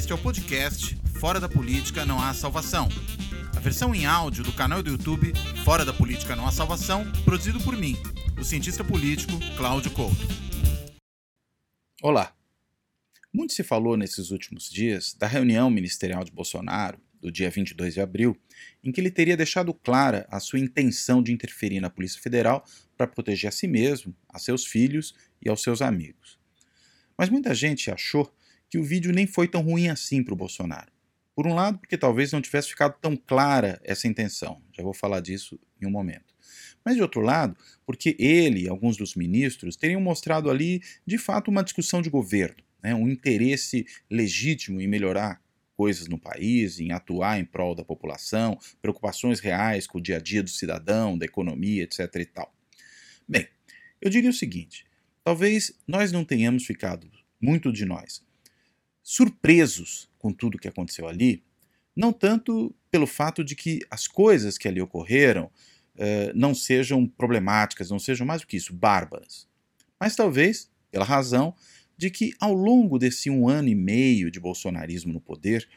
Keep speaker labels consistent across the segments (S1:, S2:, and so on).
S1: Este é o podcast Fora da Política Não Há Salvação. A versão em áudio do canal do YouTube Fora da Política Não Há Salvação, produzido por mim, o cientista político Cláudio Couto.
S2: Olá. Muito se falou nesses últimos dias da reunião ministerial de Bolsonaro, do dia 22 de abril, em que ele teria deixado clara a sua intenção de interferir na Polícia Federal para proteger a si mesmo, a seus filhos e aos seus amigos. Mas muita gente achou que o vídeo nem foi tão ruim assim para o Bolsonaro. Por um lado, porque talvez não tivesse ficado tão clara essa intenção, já vou falar disso em um momento. Mas de outro lado, porque ele e alguns dos ministros teriam mostrado ali, de fato, uma discussão de governo, né, um interesse legítimo em melhorar coisas no país, em atuar em prol da população, preocupações reais com o dia a dia do cidadão, da economia, etc. e tal. Bem, eu diria o seguinte: talvez nós não tenhamos ficado, muito de nós, surpresos com tudo que aconteceu ali, não tanto pelo fato de que as coisas que ali ocorreram eh, não sejam problemáticas, não sejam mais do que isso, bárbaras, mas talvez pela razão de que ao longo desse um ano e meio de bolsonarismo no poder,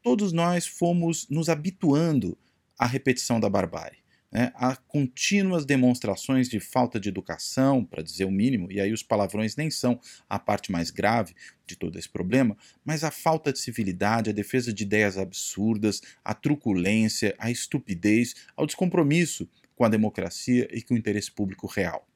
S2: todos nós fomos nos habituando à repetição da barbárie né, há contínuas demonstrações de falta de educação, para dizer o mínimo, e aí os palavrões nem são a parte mais grave de todo esse problema, mas a falta de civilidade, a defesa de ideias absurdas, a truculência, a estupidez, ao descompromisso com a democracia e com o interesse público real.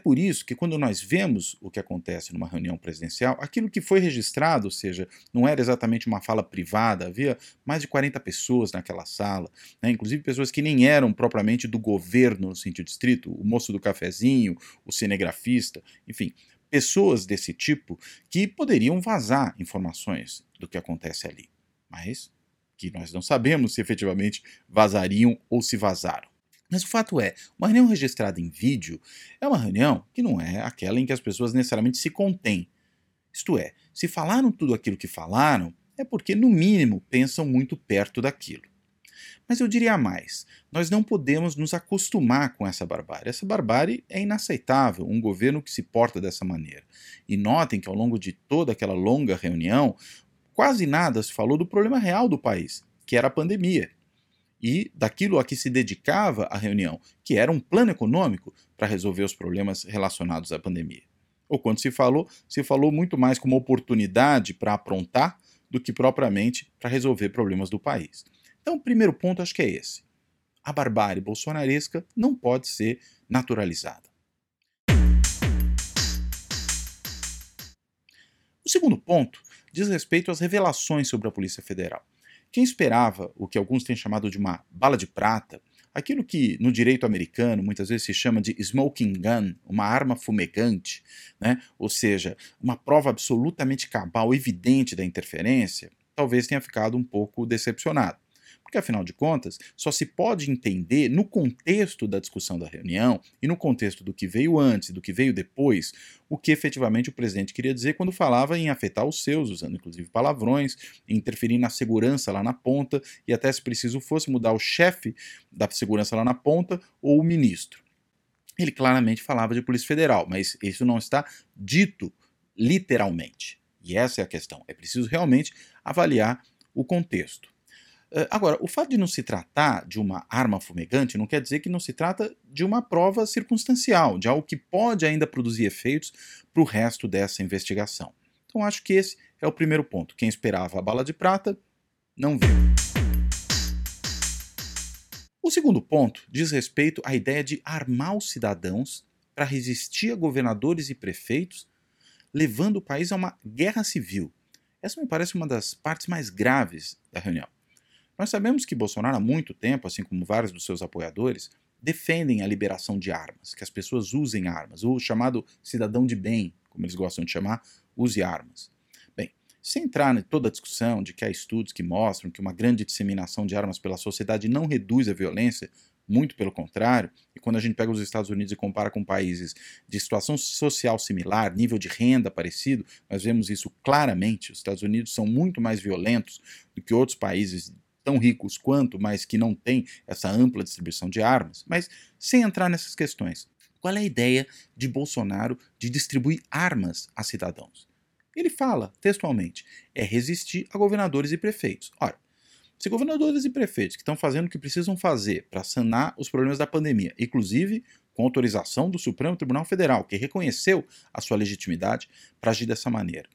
S2: Por isso que, quando nós vemos o que acontece numa reunião presidencial, aquilo que foi registrado, ou seja, não era exatamente uma fala privada, havia mais de 40 pessoas naquela sala, né, inclusive pessoas que nem eram propriamente do governo no sentido estrito, o moço do cafezinho, o cinegrafista, enfim, pessoas desse tipo que poderiam vazar informações do que acontece ali, mas que nós não sabemos se efetivamente vazariam ou se vazaram. Mas o fato é, uma reunião registrada em vídeo é uma reunião que não é aquela em que as pessoas necessariamente se contêm. Isto é, se falaram tudo aquilo que falaram, é porque, no mínimo, pensam muito perto daquilo. Mas eu diria mais: nós não podemos nos acostumar com essa barbárie. Essa barbárie é inaceitável, um governo que se porta dessa maneira. E notem que ao longo de toda aquela longa reunião, quase nada se falou do problema real do país, que era a pandemia e daquilo a que se dedicava a reunião, que era um plano econômico para resolver os problemas relacionados à pandemia. Ou quando se falou, se falou muito mais como oportunidade para aprontar do que propriamente para resolver problemas do país. Então, o primeiro ponto acho que é esse. A barbárie bolsonaresca não pode ser naturalizada. O segundo ponto diz respeito às revelações sobre a Polícia Federal. Quem esperava o que alguns têm chamado de uma bala de prata, aquilo que no direito americano muitas vezes se chama de smoking gun, uma arma fumegante, né? ou seja, uma prova absolutamente cabal, evidente da interferência, talvez tenha ficado um pouco decepcionado. Porque, afinal de contas, só se pode entender no contexto da discussão da reunião e no contexto do que veio antes do que veio depois o que efetivamente o presidente queria dizer quando falava em afetar os seus, usando inclusive palavrões, interferir na segurança lá na ponta e até, se preciso fosse, mudar o chefe da segurança lá na ponta ou o ministro. Ele claramente falava de Polícia Federal, mas isso não está dito literalmente. E essa é a questão. É preciso realmente avaliar o contexto. Eh, agora, o fato de não se tratar de uma arma fumegante não quer dizer que não se trata de uma prova circunstancial, de algo que pode ainda produzir efeitos para o resto dessa investigação. Então, acho que esse é o primeiro ponto. Quem esperava a bala de prata não viu. O segundo ponto diz respeito à ideia de armar os cidadãos para resistir a governadores e prefeitos, levando o país a uma guerra civil. Essa me parece uma das partes mais graves da reunião. Nós sabemos que Bolsonaro há muito tempo, assim como vários dos seus apoiadores, defendem a liberação de armas, que as pessoas usem armas, o chamado cidadão de bem, como eles gostam de chamar, use armas. Bem, sem entrar em toda a discussão de que há estudos que mostram que uma grande disseminação de armas pela sociedade não reduz a violência, muito pelo contrário, e quando a gente pega os Estados Unidos e compara com países de situação social similar, nível de renda parecido, nós vemos isso claramente. Os Estados Unidos são muito mais violentos do que outros países tão ricos quanto, mas que não têm essa ampla distribuição de armas, mas sem entrar nessas questões. Qual é a ideia de Bolsonaro de distribuir armas a cidadãos? Ele fala, textualmente, é resistir a governadores e prefeitos. Ora, se governadores e prefeitos que estão fazendo o que precisam fazer para sanar os problemas da pandemia, inclusive com autorização do Supremo Tribunal Federal, que reconheceu a sua legitimidade para agir dessa maneira.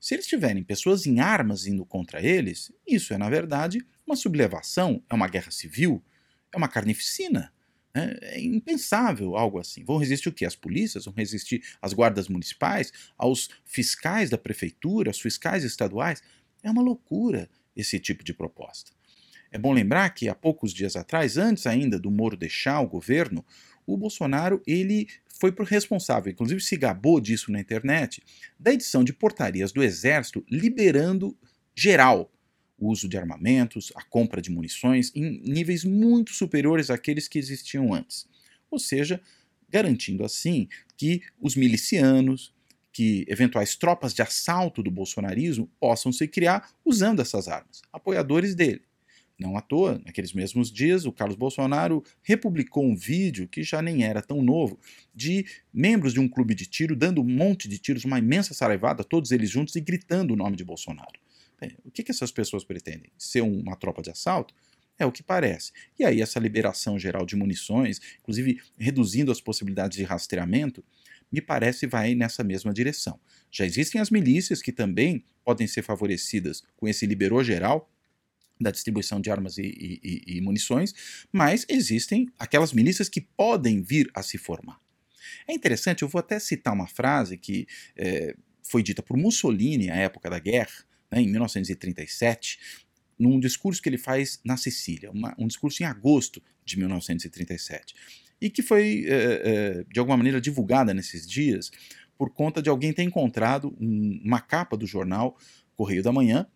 S2: Se eles tiverem pessoas em armas indo contra eles, isso é, na verdade, uma sublevação, é uma guerra civil, é uma carnificina. Né? É impensável algo assim. Vão resistir o quê? As polícias? Vão resistir as guardas municipais? Aos fiscais da prefeitura? Aos fiscais estaduais? É uma loucura esse tipo de proposta. É bom lembrar que há poucos dias atrás, antes ainda do Moro deixar o governo, o Bolsonaro ele foi responsável, inclusive se gabou disso na internet, da edição de portarias do Exército liberando geral o uso de armamentos, a compra de munições em níveis muito superiores àqueles que existiam antes. Ou seja, garantindo assim que os milicianos, que eventuais tropas de assalto do bolsonarismo possam se criar usando essas armas, apoiadores dele. Não à toa, naqueles mesmos dias, o Carlos Bolsonaro republicou um vídeo que já nem era tão novo, de membros de um clube de tiro dando um monte de tiros, uma imensa saraivada, todos eles juntos e gritando o nome de Bolsonaro. Bem, o que, que essas pessoas pretendem? Ser uma tropa de assalto? É o que parece. E aí, essa liberação geral de munições, inclusive reduzindo as possibilidades de rastreamento, me parece vai nessa mesma direção. Já existem as milícias que também podem ser favorecidas com esse liberou geral, da distribuição de armas e, e, e, munições, mas existem aquelas milícias que podem vir a se formar. É interessante, eu vou até citar uma frase que é, foi dita por Mussolini à época da guerra, né, em 1937, num discurso que ele faz na Sicília, uma, um discurso em agosto de 1937, e que foi, é, é, de alguma maneira, divulgada nesses dias por conta de alguém ter encontrado um, uma capa do jornal Correio da Manhã,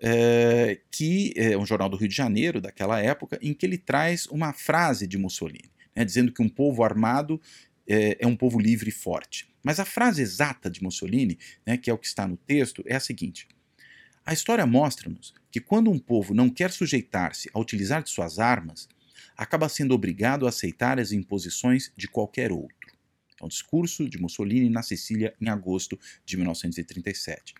S2: é, que é um jornal do Rio de Janeiro daquela época, em que ele traz uma frase de Mussolini, né, dizendo que um povo armado é, é, um povo livre e forte. Mas a frase exata de Mussolini, né, que é o que está no texto, é a seguinte: A história mostra-nos que quando um povo não quer sujeitar-se a utilizar de suas armas, acaba sendo obrigado a aceitar as imposições de qualquer outro. É um discurso de Mussolini na Sicília em agosto de 1937.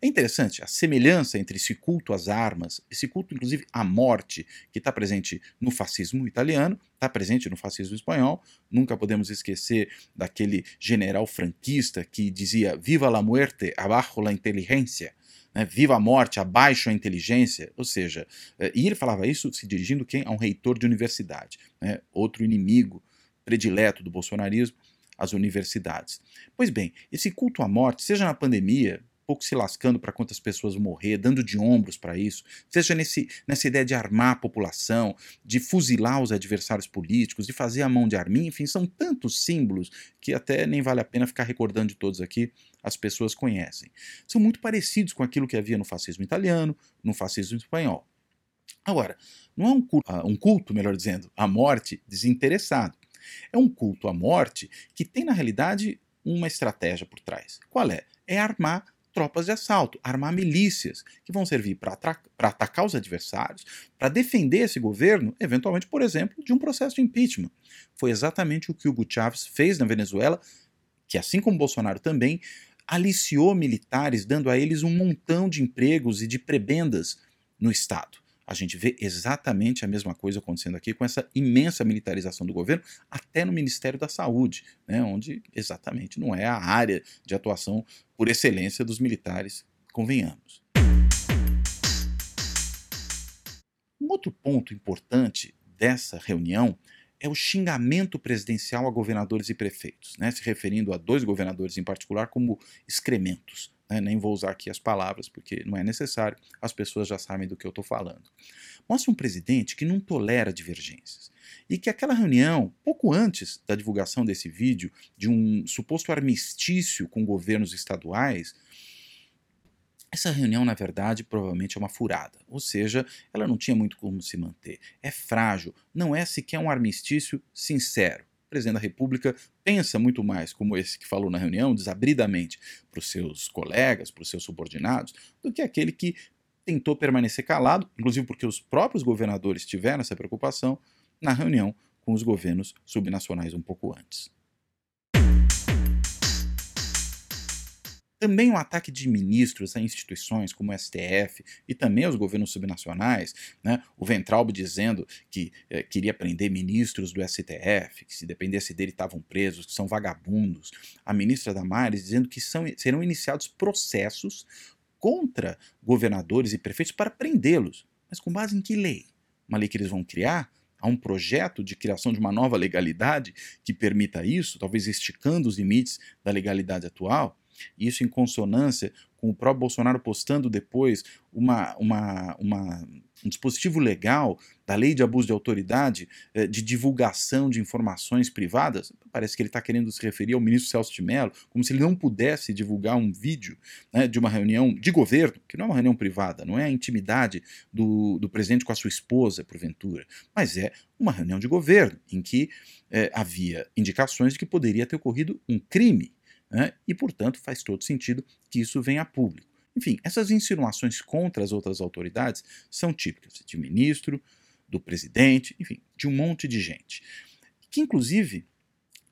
S2: É interessante a semelhança entre esse culto às armas, esse culto, inclusive, à morte, que está presente no fascismo italiano, está presente no fascismo espanhol. Nunca podemos esquecer daquele general franquista que dizia: Viva la muerte, abajo la inteligencia. Né? Viva a morte, abaixo a inteligência. Ou seja, eh, e ele falava isso se dirigindo quem? A um reitor de universidade, né? outro inimigo predileto do bolsonarismo as universidades. Pois bem, esse culto à morte, seja na pandemia, pouco se lascando para quantas pessoas morrer, dando de ombros para isso, seja nesse, nessa ideia de armar a população, de fuzilar os adversários políticos, de fazer a mão de arminha, enfim, são tantos símbolos que até nem vale a pena ficar recordando de todos aqui, as pessoas conhecem. São muito parecidos com aquilo que havia no fascismo italiano, no fascismo espanhol. Agora, não é um culto, ah, um culto melhor dizendo, à morte desinteressado. É um culto à morte que tem, na realidade, uma estratégia por trás. Qual é? É armar tropas de assalto, armar milícias, que vão servir para atacar os adversários, para defender esse governo, eventualmente, por exemplo, de um processo de impeachment. Foi exatamente o que Hugo Chávez fez na Venezuela, que, assim como Bolsonaro também, aliciou militares, dando a eles um montão de empregos e de prebendas no Estado a gente vê exatamente a mesma coisa acontecendo aqui com essa imensa militarização do governo, até no Ministério da Saúde, né, onde exatamente não é a área de atuação por excelência dos militares, convenhamos. Um outro ponto importante dessa reunião é o xingamento presidencial a governadores e prefeitos, né, se referindo a dois governadores em particular como excrementos. Né? Nem vou usar aqui as palavras porque não é necessário, as pessoas já sabem do que eu estou falando. Mostra um presidente que não tolera divergências e que aquela reunião, pouco antes da divulgação desse vídeo, de um suposto armistício com governos estaduais, essa reunião, na verdade, provavelmente é uma furada, ou seja, ela não tinha muito como se manter. É frágil, não é sequer um armistício sincero presidente da República pensa muito mais, como esse que falou na reunião, desabridamente para os seus colegas, para os seus subordinados, do que aquele que tentou permanecer calado, inclusive porque os próprios governadores tiveram essa preocupação na reunião com os governos subnacionais um pouco antes. Também o ataque de ministros a instituições como o STF e também aos governos subnacionais, né? o Ventralbe dizendo que eh, queria prender ministros do STF, que se dependesse dele estavam presos, que são vagabundos. A ministra Damares dizendo que são, serão iniciados processos contra governadores e prefeitos para prendê-los. Mas com base em que lei? Uma lei que eles vão criar? Há um projeto de criação de uma nova legalidade que permita isso, talvez esticando os limites da legalidade atual? Isso em consonância com o próprio Bolsonaro postando depois uma, uma, uma, um dispositivo legal da lei de abuso de autoridade eh, de divulgação de informações privadas, parece que ele está querendo se referir ao ministro Celso de Mello, como se ele não pudesse divulgar um vídeo né, de uma reunião de governo, que não é uma reunião privada, não é a intimidade do, do presidente com a sua esposa, porventura, mas é uma reunião de governo, em que eh, havia indicações de que poderia ter ocorrido um crime né? e, portanto, faz todo sentido que isso venha a público. Enfim, essas insinuações contra as outras autoridades são típicas de ministro, do presidente, enfim, de um monte de gente. Que, inclusive,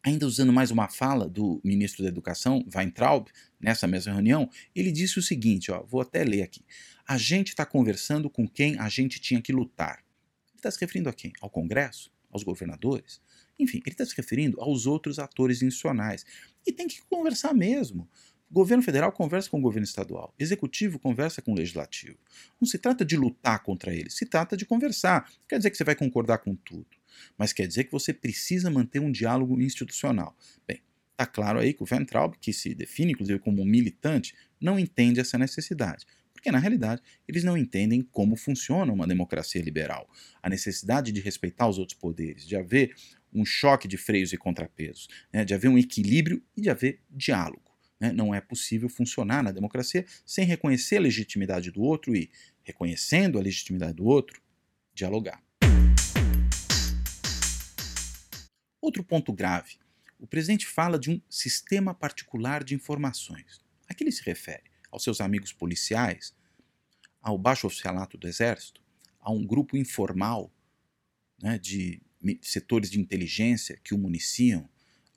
S2: ainda usando mais uma fala do ministro da Educação, Weintraub, nessa mesma reunião, ele disse o seguinte: ó, vou até ler aqui. A gente está conversando com quem a gente tinha que lutar. Ele está se referindo a quem? Ao Congresso? Aos governadores? Enfim, ele está se referindo aos outros atores institucionais. E tem que conversar mesmo. Governo federal conversa com o governo estadual, executivo conversa com o legislativo. Não se trata de lutar contra eles, se trata de conversar. Quer dizer que você vai concordar com tudo, mas quer dizer que você precisa manter um diálogo institucional. Bem, está claro aí que o Van Traub, que se define inclusive como militante, não entende essa necessidade porque na realidade eles não entendem como funciona uma democracia liberal. A necessidade de respeitar os outros poderes, de haver um choque de freios e contrapesos, né, de haver um equilíbrio e de haver diálogo. Né? Não é possível funcionar na democracia sem reconhecer a legitimidade do outro e, reconhecendo a legitimidade do outro, dialogar. Outro ponto grave. O presidente fala de um sistema particular de informações. A que ele se refere? Aos seus amigos policiais? Ao baixo oficialato do Exército? A um grupo informal né, de setores de inteligência que o municiam,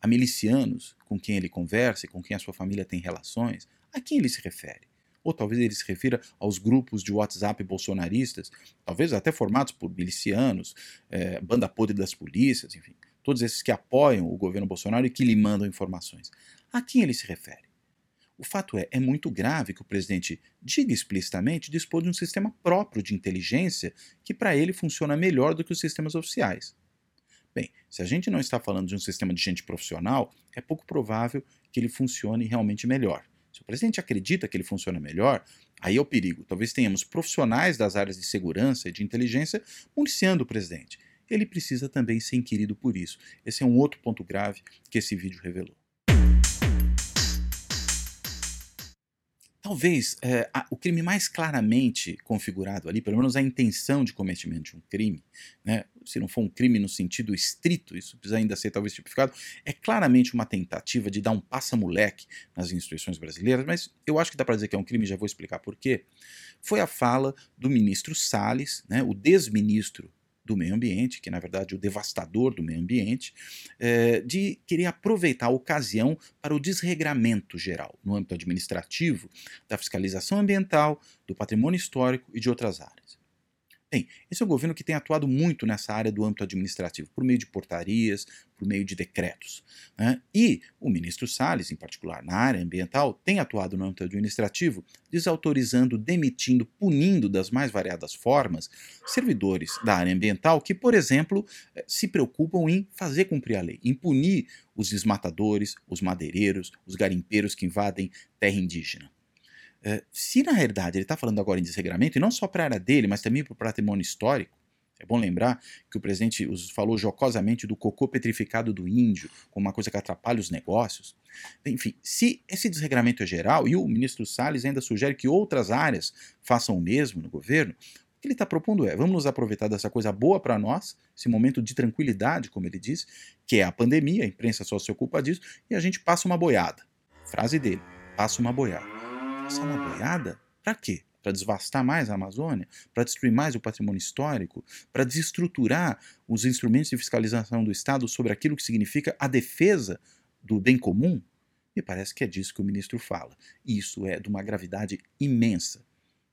S2: a milicianos com quem ele conversa e com quem a sua família tem relações, a quem ele se refere? Ou talvez ele se refira aos grupos de WhatsApp bolsonaristas, talvez até formados por milicianos, é, banda podre das polícias, enfim, todos esses que apoiam o governo Bolsonaro e que lhe mandam informações. A quem ele se refere? O fato é, é muito grave que o presidente diga explicitamente dispor de um sistema próprio de inteligência que para ele funciona melhor do que os sistemas oficiais. Bem, se a gente não está falando de um sistema de gente profissional, é pouco provável que ele funcione realmente melhor. Se o presidente acredita que ele funciona melhor, aí é o perigo. Talvez tenhamos profissionais das áreas de segurança e de inteligência municiando o presidente. Ele precisa também ser inquirido por isso. Esse é um outro ponto grave que esse vídeo revelou. Talvez é, a, o crime mais claramente configurado ali, pelo menos a intenção de cometimento de um crime, né, se não for um crime no sentido estrito, isso precisa ainda ser talvez tipificado, é claramente uma tentativa de dar um passa-moleque nas instituições brasileiras, mas eu acho que dá para dizer que é um crime, já vou explicar por quê. Foi a fala do ministro Salles, né, o desministro do meio ambiente, que na verdade é o devastador do meio ambiente, é, de querer aproveitar a ocasião para o desregramento geral, no âmbito administrativo, da fiscalização ambiental, do patrimônio histórico e de outras áreas. Bem, esse é um governo que tem atuado muito nessa área do âmbito administrativo, por meio de portarias, por meio de decretos. Né? E o ministro Salles, em particular na área ambiental, tem atuado no âmbito administrativo, desautorizando, demitindo, punindo das mais variadas formas servidores da área ambiental que, por exemplo, eh, se preocupam em fazer cumprir a lei, em punir os desmatadores, os madeireiros, os garimpeiros que invadem terra indígena. É, se na realidade ele está falando agora em desregramento, e não só para a área dele, mas também para o patrimônio histórico, é bom lembrar que o presidente falou jocosamente do cocô petrificado do índio, como uma coisa que atrapalha os negócios. Enfim, se esse desregramento é geral, e o ministro Salles ainda sugere que outras áreas façam o mesmo no governo, o que ele está propondo é: vamos nos aproveitar dessa coisa boa para nós, esse momento de tranquilidade, como ele diz, que é a pandemia, a imprensa só se ocupa disso, e a gente passa uma boiada. Frase dele: passa uma boiada. Passar uma boiada? Para quê? Para desvastar mais a Amazônia? Para destruir mais o patrimônio histórico? Para desestruturar os instrumentos de fiscalização do Estado sobre aquilo que significa a defesa do bem comum? Me parece que é disso que o ministro fala. E isso é de uma gravidade imensa.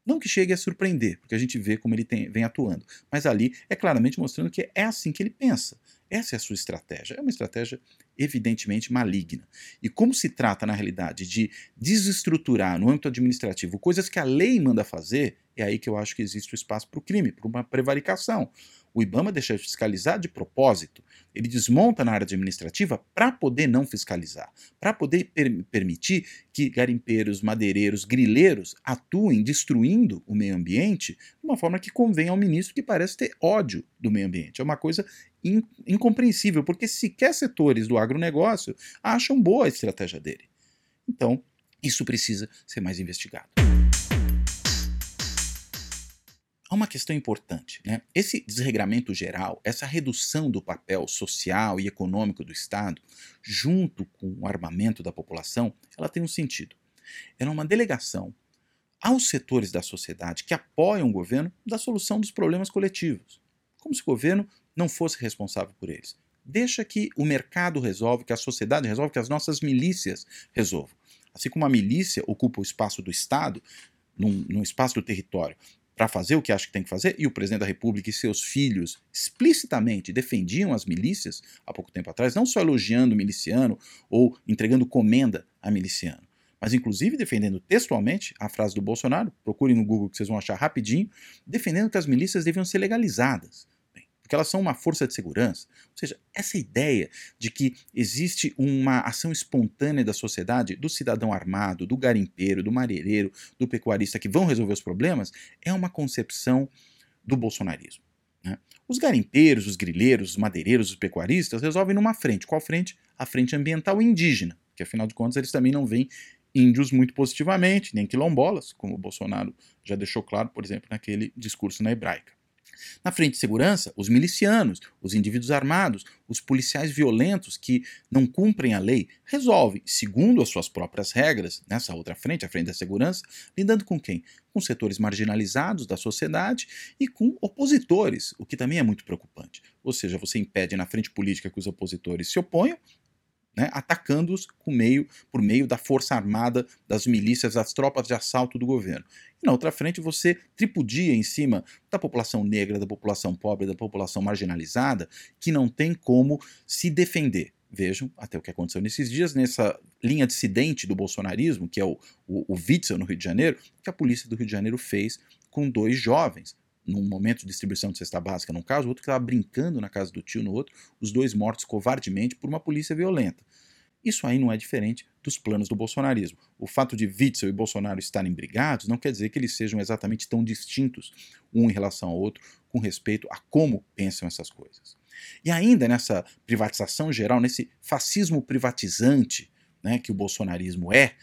S2: Não que chegue a surpreender, porque a gente vê como ele tem, vem atuando, mas ali é claramente mostrando que é assim que ele pensa. Essa é a sua estratégia. É uma estratégia evidentemente maligna. E como se trata, na realidade, de desestruturar no âmbito administrativo coisas que a lei manda fazer, é aí que eu acho que existe o espaço para o crime, para uma prevaricação. O IBAMA deixa de fiscalizar de propósito. Ele desmonta na área administrativa para poder não fiscalizar, para poder per permitir que garimpeiros, madeireiros, grileiros atuem destruindo o meio ambiente de uma forma que convém ao ministro que parece ter ódio do meio ambiente. É uma coisa in incompreensível, porque sequer setores do agronegócio acham boa a estratégia dele. Então, isso precisa ser mais investigado. Há uma questão importante. Né? Esse desregramento geral, essa redução do papel social e econômico do Estado, junto com o armamento da população, ela tem um sentido. Ela é uma delegação aos setores da sociedade que apoiam o governo da solução dos problemas coletivos, como se o governo não fosse responsável por eles. Deixa que o mercado resolve, que a sociedade resolve, que as nossas milícias resolvam. Assim como a milícia ocupa o espaço do Estado, num, num espaço do território, para fazer o que acha que tem que fazer, e o presidente da República e seus filhos explicitamente defendiam as milícias há pouco tempo atrás, não só elogiando o miliciano ou entregando comenda a miliciano, mas inclusive defendendo textualmente a frase do Bolsonaro, procurem no Google que vocês vão achar rapidinho, defendendo que as milícias deviam ser legalizadas porque elas são uma força de segurança. Ou seja, essa ideia de que existe uma ação espontânea da sociedade, do cidadão armado, do garimpeiro, do mareireiro, do pecuarista que vão resolver os problemas, é uma concepção do bolsonarismo. Né? Os garimpeiros, os grileiros, os madeireiros, os pecuaristas resolvem numa frente. Qual frente? A frente ambiental indígena, que afinal de contas eles também não veem índios muito positivamente, nem quilombolas, como o Bolsonaro já deixou claro, por exemplo, naquele discurso na hebraica. Na frente de segurança, os milicianos, os indivíduos armados, os policiais violentos que não cumprem a lei, resolvem, segundo as suas próprias regras, nessa outra frente, a frente da segurança, lidando com quem? Com setores marginalizados da sociedade e com opositores, o que também é muito preocupante. Ou seja, você impede na frente política que os opositores se oponham, né, atacando-os meio, por meio da força armada, das milícias, das tropas de assalto do governo. E na outra frente você tripudia em cima da população negra, da população pobre, da população marginalizada, que não tem como se defender. Vejam até o que aconteceu nesses dias, nessa linha dissidente do bolsonarismo, que é o, o, o Witzel no Rio de Janeiro, que a polícia do Rio de Janeiro fez com dois jovens, num momento de distribuição de cesta básica num caso, o outro que estava brincando na casa do tio no outro, os dois mortos covardemente por uma polícia violenta. Isso aí não é diferente dos planos do bolsonarismo. O fato de Witzel e Bolsonaro estarem brigados não quer dizer que eles sejam exatamente tão distintos um em relação ao outro com respeito a como pensam essas coisas. E ainda nessa privatização geral, nesse fascismo privatizante né, que o bolsonarismo é, é,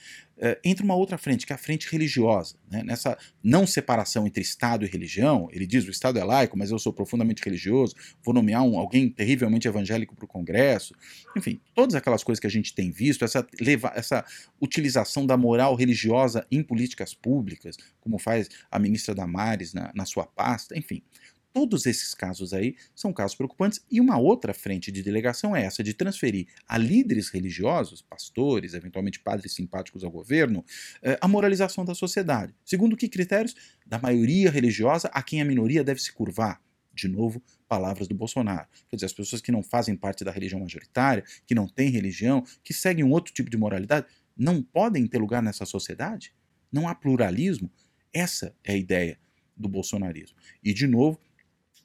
S2: entra uma outra frente, que é a frente religiosa. Né? Nessa não separação entre Estado e religião, ele diz: o Estado é laico, mas eu sou profundamente religioso, vou nomear um, alguém terrivelmente evangélico para o Congresso. Enfim, todas aquelas coisas que a gente tem visto, essa, leva, essa utilização da moral religiosa em políticas públicas, como faz a ministra Damares na, na sua pasta, enfim. Todos esses casos aí são casos preocupantes e uma outra frente de delegação é essa de transferir a líderes religiosos, pastores, eventualmente padres simpáticos ao governo, eh, a moralização da sociedade. Segundo que critérios? Da maioria religiosa a quem a minoria deve se curvar. De novo, palavras do Bolsonaro. Quer dizer, as pessoas que não fazem parte da religião majoritária, que não têm religião, que seguem um outro tipo de moralidade, não podem ter lugar nessa sociedade? Não há pluralismo? Essa é a ideia do bolsonarismo. E, de novo,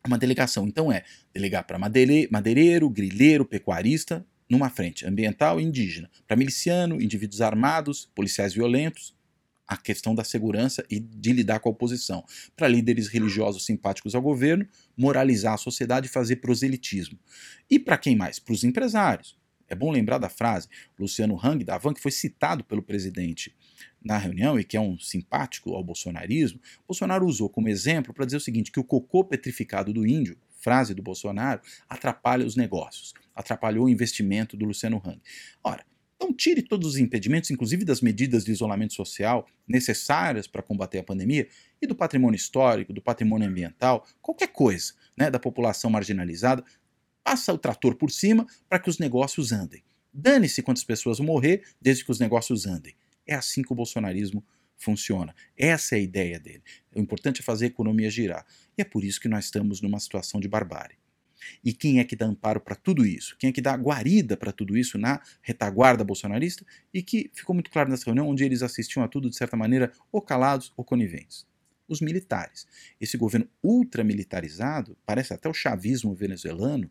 S2: uma delegação. Então é delegar para madeireiro, grileiro, pecuarista, numa frente ambiental e indígena, para miliciano, indivíduos armados, policiais violentos, a questão da segurança e de lidar com a oposição, para líderes religiosos simpáticos ao governo, moralizar a sociedade e fazer proselitismo. E para quem mais? Para os empresários. É bom lembrar da frase Luciano Hang, da Avan, que foi citado pelo presidente na reunião e que é um simpático ao bolsonarismo, Bolsonaro usou como exemplo para dizer o seguinte: que o cocô petrificado do índio, frase do Bolsonaro, atrapalha os negócios, atrapalhou o investimento do Luciano Hang. Ora, então tire todos os impedimentos, inclusive das medidas de isolamento social necessárias para combater a pandemia e do patrimônio histórico, do patrimônio ambiental, qualquer coisa, né, da população marginalizada, passa o trator por cima para que os negócios andem. Dane-se quantas pessoas vão morrer, desde que os negócios andem. É assim que o bolsonarismo funciona. Essa é a ideia dele. O importante é fazer a economia girar. E é por isso que nós estamos numa situação de barbárie. E quem é que dá amparo para tudo isso? Quem é que dá guarida para tudo isso na retaguarda bolsonarista? E que ficou muito claro nessa reunião, onde eles assistiam a tudo de certa maneira, ou calados ou coniventes. Os militares. Esse governo ultramilitarizado, parece até o chavismo venezuelano,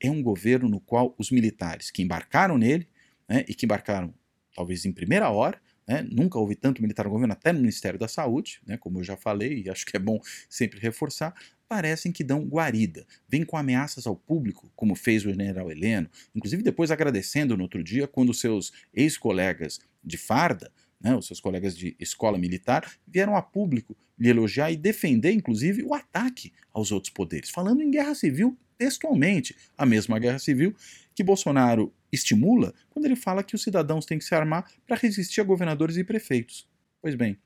S2: é um governo no qual os militares que embarcaram nele, né, e que embarcaram talvez em primeira hora, né? Nunca houve tanto militar no governo, até no Ministério da Saúde, né? como eu já falei, e acho que é bom sempre reforçar, parecem que dão guarida, vêm com ameaças ao público, como fez o general Heleno, inclusive depois agradecendo no outro dia quando seus ex-colegas de farda, né, os seus colegas de escola militar, vieram a público lhe elogiar e defender, inclusive, o ataque aos outros poderes, falando em guerra civil textualmente, a mesma guerra civil que Bolsonaro estimula quando ele fala que os cidadãos têm que se armar para resistir a governadores e prefeitos. Pois bem,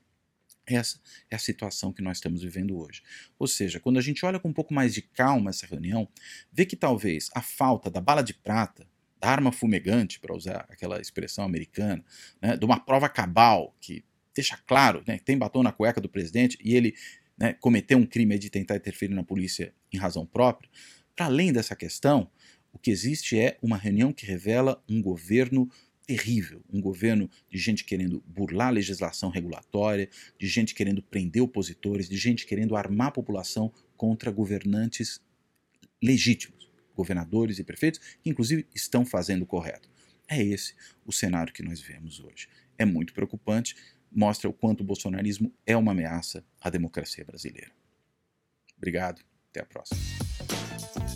S2: essa é a situação que nós estamos vivendo hoje. Ou seja, quando a gente olha com um pouco mais de calma essa reunião, vê que talvez a falta da bala de prata, da arma fumegante, para usar aquela expressão americana, né, de uma prova cabal que deixa claro né, que tem batom na cueca do presidente e ele né, cometeu um crime de tentar interferir na polícia em razão própria, para além dessa questão, o que existe é uma reunião que revela um governo terrível, um governo de gente querendo burlar a legislação regulatória, de gente querendo prender opositores, de gente querendo armar a população contra governantes legítimos, governadores e prefeitos, que inclusive estão fazendo o correto. É esse o cenário que nós vemos hoje. É muito preocupante, mostra o quanto o bolsonarismo é uma ameaça à democracia brasileira. Obrigado, até a próxima.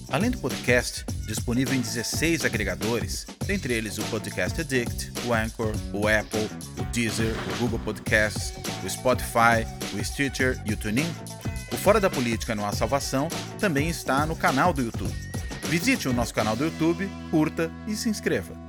S2: Além do podcast, disponível em 16 agregadores, dentre eles o Podcast Addict, o Anchor, o Apple, o Deezer, o Google Podcasts, o Spotify, o Stitcher e o TuneIn, o Fora da Política Não Há Salvação também está no canal do YouTube. Visite o nosso canal do YouTube, curta e se inscreva.